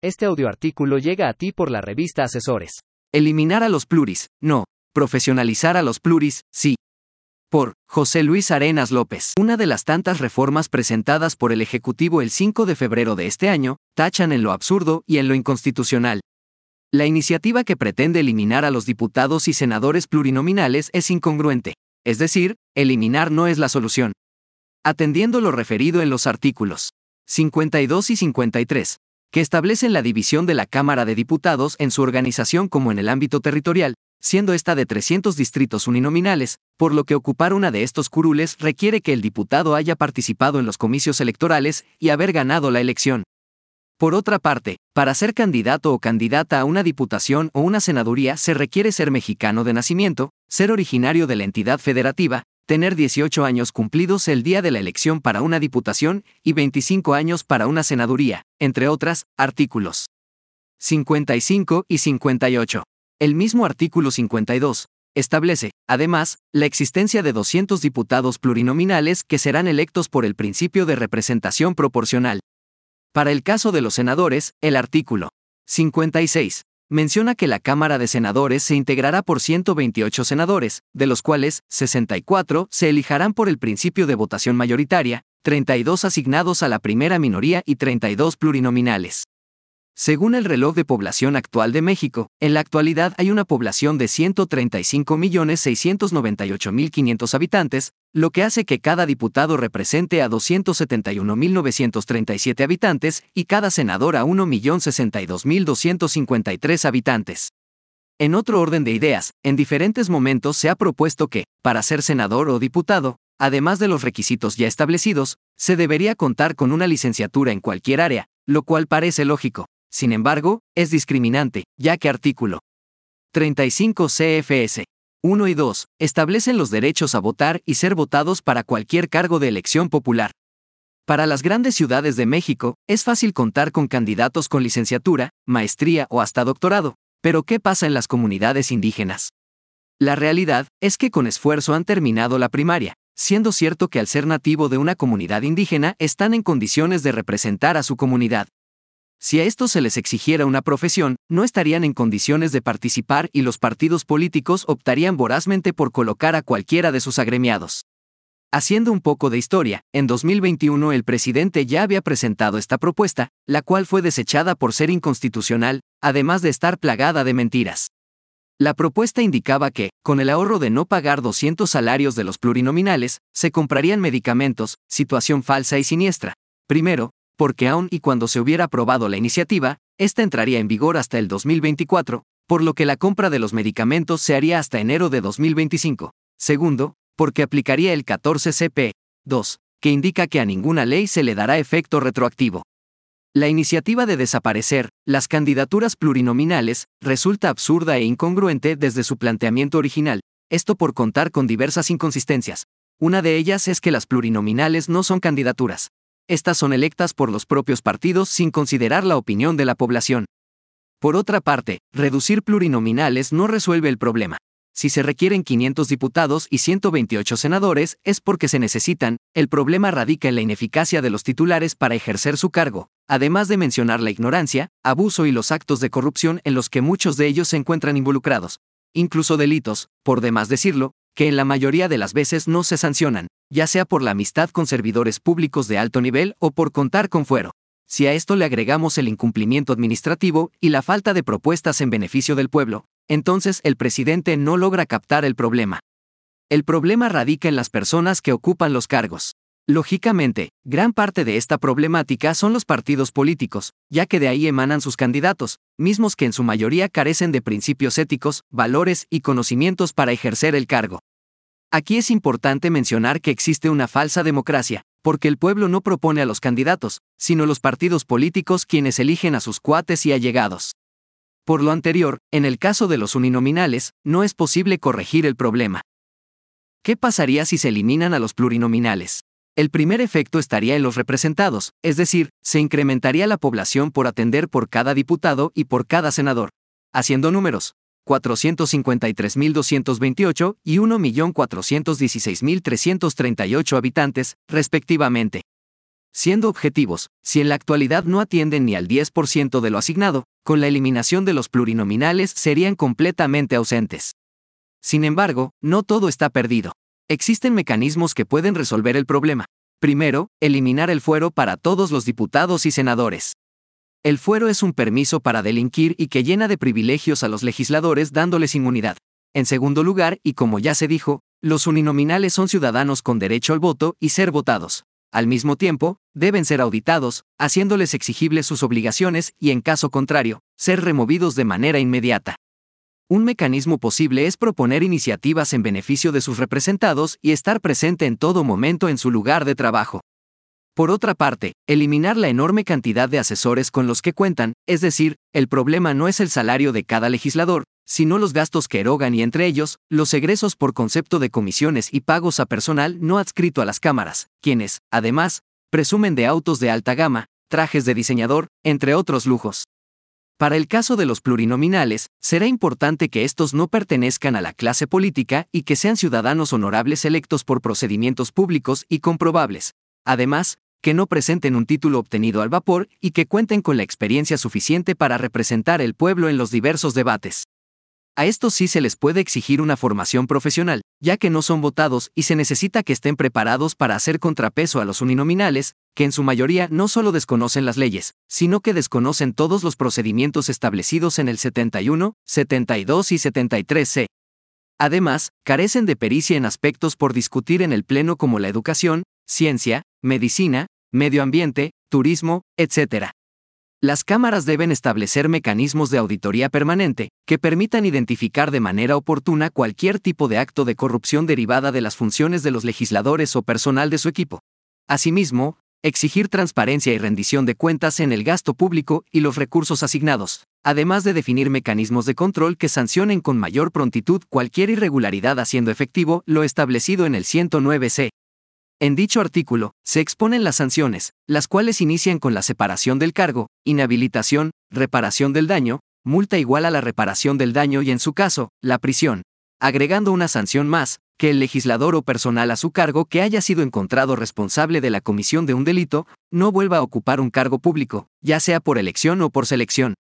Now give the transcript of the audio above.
Este audioartículo llega a ti por la revista Asesores. Eliminar a los pluris, no. Profesionalizar a los pluris, sí. Por José Luis Arenas López. Una de las tantas reformas presentadas por el Ejecutivo el 5 de febrero de este año, tachan en lo absurdo y en lo inconstitucional. La iniciativa que pretende eliminar a los diputados y senadores plurinominales es incongruente, es decir, eliminar no es la solución. Atendiendo lo referido en los artículos 52 y 53, que establecen la división de la Cámara de Diputados en su organización como en el ámbito territorial, siendo esta de 300 distritos uninominales, por lo que ocupar una de estos curules requiere que el diputado haya participado en los comicios electorales y haber ganado la elección. Por otra parte, para ser candidato o candidata a una diputación o una senaduría se requiere ser mexicano de nacimiento, ser originario de la entidad federativa, tener 18 años cumplidos el día de la elección para una diputación y 25 años para una senaduría, entre otras, artículos 55 y 58. El mismo artículo 52 establece, además, la existencia de 200 diputados plurinominales que serán electos por el principio de representación proporcional. Para el caso de los senadores, el artículo 56 menciona que la Cámara de Senadores se integrará por 128 senadores, de los cuales 64 se elijarán por el principio de votación mayoritaria, 32 asignados a la primera minoría y 32 plurinominales. Según el reloj de población actual de México, en la actualidad hay una población de 135.698.500 habitantes, lo que hace que cada diputado represente a 271.937 habitantes y cada senador a 1.062.253 habitantes. En otro orden de ideas, en diferentes momentos se ha propuesto que, para ser senador o diputado, además de los requisitos ya establecidos, se debería contar con una licenciatura en cualquier área, lo cual parece lógico. Sin embargo, es discriminante, ya que artículo 35 CFS 1 y 2 establecen los derechos a votar y ser votados para cualquier cargo de elección popular. Para las grandes ciudades de México, es fácil contar con candidatos con licenciatura, maestría o hasta doctorado, pero ¿qué pasa en las comunidades indígenas? La realidad es que con esfuerzo han terminado la primaria, siendo cierto que al ser nativo de una comunidad indígena están en condiciones de representar a su comunidad. Si a estos se les exigiera una profesión, no estarían en condiciones de participar y los partidos políticos optarían vorazmente por colocar a cualquiera de sus agremiados. Haciendo un poco de historia, en 2021 el presidente ya había presentado esta propuesta, la cual fue desechada por ser inconstitucional, además de estar plagada de mentiras. La propuesta indicaba que, con el ahorro de no pagar 200 salarios de los plurinominales, se comprarían medicamentos, situación falsa y siniestra. Primero, porque aun y cuando se hubiera aprobado la iniciativa, esta entraría en vigor hasta el 2024, por lo que la compra de los medicamentos se haría hasta enero de 2025. Segundo, porque aplicaría el 14 CP 2, que indica que a ninguna ley se le dará efecto retroactivo. La iniciativa de desaparecer las candidaturas plurinominales resulta absurda e incongruente desde su planteamiento original, esto por contar con diversas inconsistencias. Una de ellas es que las plurinominales no son candidaturas, estas son electas por los propios partidos sin considerar la opinión de la población. Por otra parte, reducir plurinominales no resuelve el problema. Si se requieren 500 diputados y 128 senadores, es porque se necesitan, el problema radica en la ineficacia de los titulares para ejercer su cargo, además de mencionar la ignorancia, abuso y los actos de corrupción en los que muchos de ellos se encuentran involucrados. Incluso delitos, por demás decirlo, que en la mayoría de las veces no se sancionan, ya sea por la amistad con servidores públicos de alto nivel o por contar con fuero. Si a esto le agregamos el incumplimiento administrativo y la falta de propuestas en beneficio del pueblo, entonces el presidente no logra captar el problema. El problema radica en las personas que ocupan los cargos. Lógicamente, gran parte de esta problemática son los partidos políticos, ya que de ahí emanan sus candidatos, mismos que en su mayoría carecen de principios éticos, valores y conocimientos para ejercer el cargo. Aquí es importante mencionar que existe una falsa democracia, porque el pueblo no propone a los candidatos, sino los partidos políticos quienes eligen a sus cuates y allegados. Por lo anterior, en el caso de los uninominales, no es posible corregir el problema. ¿Qué pasaría si se eliminan a los plurinominales? El primer efecto estaría en los representados, es decir, se incrementaría la población por atender por cada diputado y por cada senador. Haciendo números, 453.228 y 1.416.338 habitantes, respectivamente. Siendo objetivos, si en la actualidad no atienden ni al 10% de lo asignado, con la eliminación de los plurinominales serían completamente ausentes. Sin embargo, no todo está perdido. Existen mecanismos que pueden resolver el problema. Primero, eliminar el fuero para todos los diputados y senadores. El fuero es un permiso para delinquir y que llena de privilegios a los legisladores dándoles inmunidad. En segundo lugar, y como ya se dijo, los uninominales son ciudadanos con derecho al voto y ser votados. Al mismo tiempo, deben ser auditados, haciéndoles exigibles sus obligaciones y, en caso contrario, ser removidos de manera inmediata. Un mecanismo posible es proponer iniciativas en beneficio de sus representados y estar presente en todo momento en su lugar de trabajo. Por otra parte, eliminar la enorme cantidad de asesores con los que cuentan, es decir, el problema no es el salario de cada legislador, sino los gastos que erogan y entre ellos, los egresos por concepto de comisiones y pagos a personal no adscrito a las cámaras, quienes, además, presumen de autos de alta gama, trajes de diseñador, entre otros lujos. Para el caso de los plurinominales, será importante que estos no pertenezcan a la clase política y que sean ciudadanos honorables electos por procedimientos públicos y comprobables. Además, que no presenten un título obtenido al vapor y que cuenten con la experiencia suficiente para representar el pueblo en los diversos debates. A estos sí se les puede exigir una formación profesional, ya que no son votados y se necesita que estén preparados para hacer contrapeso a los uninominales, que en su mayoría no solo desconocen las leyes, sino que desconocen todos los procedimientos establecidos en el 71, 72 y 73c. Además, carecen de pericia en aspectos por discutir en el Pleno como la educación, ciencia, medicina, medio ambiente, turismo, etc. Las cámaras deben establecer mecanismos de auditoría permanente que permitan identificar de manera oportuna cualquier tipo de acto de corrupción derivada de las funciones de los legisladores o personal de su equipo. Asimismo, exigir transparencia y rendición de cuentas en el gasto público y los recursos asignados, además de definir mecanismos de control que sancionen con mayor prontitud cualquier irregularidad haciendo efectivo lo establecido en el 109C. En dicho artículo, se exponen las sanciones, las cuales inician con la separación del cargo, inhabilitación, reparación del daño, multa igual a la reparación del daño y en su caso, la prisión, agregando una sanción más, que el legislador o personal a su cargo que haya sido encontrado responsable de la comisión de un delito, no vuelva a ocupar un cargo público, ya sea por elección o por selección.